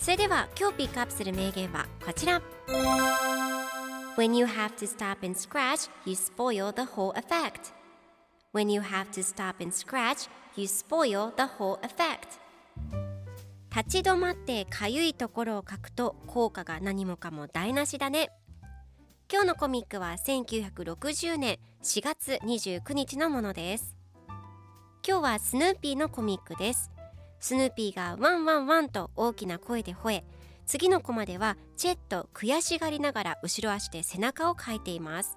それでは今日ピックアップする名言はこちら When you have to stop and scratch, you spoil the whole effect. When you have to stop and scratch, you spoil the whole effect. 立ち止まってかゆいところを書くと効果が何もかも台無しだね。今日のコミックは1960年4月29日のものです。今日はスヌーピーのコミックです。スヌーピーがワンワンワンと大きな声で吠え、次のコマではチェッと悔しがりながら後ろ足で背中をかいています。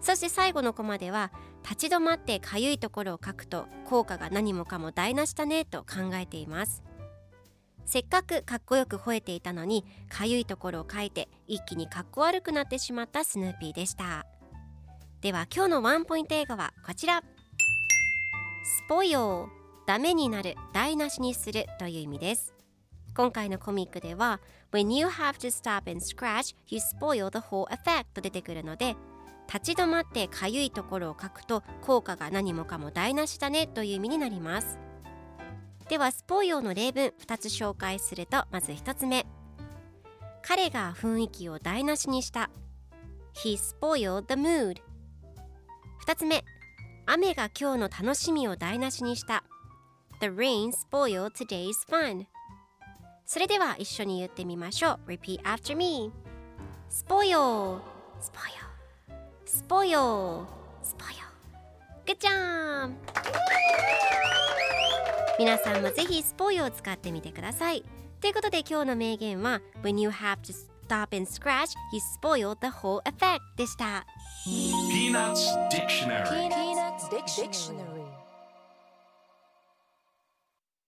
そして最後のコマでは立ち止まってかゆいところを掻くと効果が何もかも台無しだねと考えています。せっかくかっこよく吠えていたのにかゆいところを掻いて一気にかっこ悪くなってしまったスヌーピーでした。では今日のワンポイント映画はこちら。スポヨー。ダメになる台無しにするという意味です。今回のコミックでは When you have to stop and scratch you spoil the whole effect と出てくるので立ち止まってかゆいところを書くと効果が何もかも台無しだねという意味になります。ではスポイオの例文2つ紹介するとまず1つ目。彼が雰囲気を台無しにした。He spoiled the mood 2つ目。雨が今日の楽しみを台無しにした。The rain spoiled today's fun それでは一緒に言ってみましょう Repeat after me Spoil Spoil Spoil Spoil Good job! 皆さんもぜひスポイを使ってみてくださいということで今日の名言は When you have to stop and scratch you spoil the whole effect でした Peanuts Dictionary Peanuts Dictionary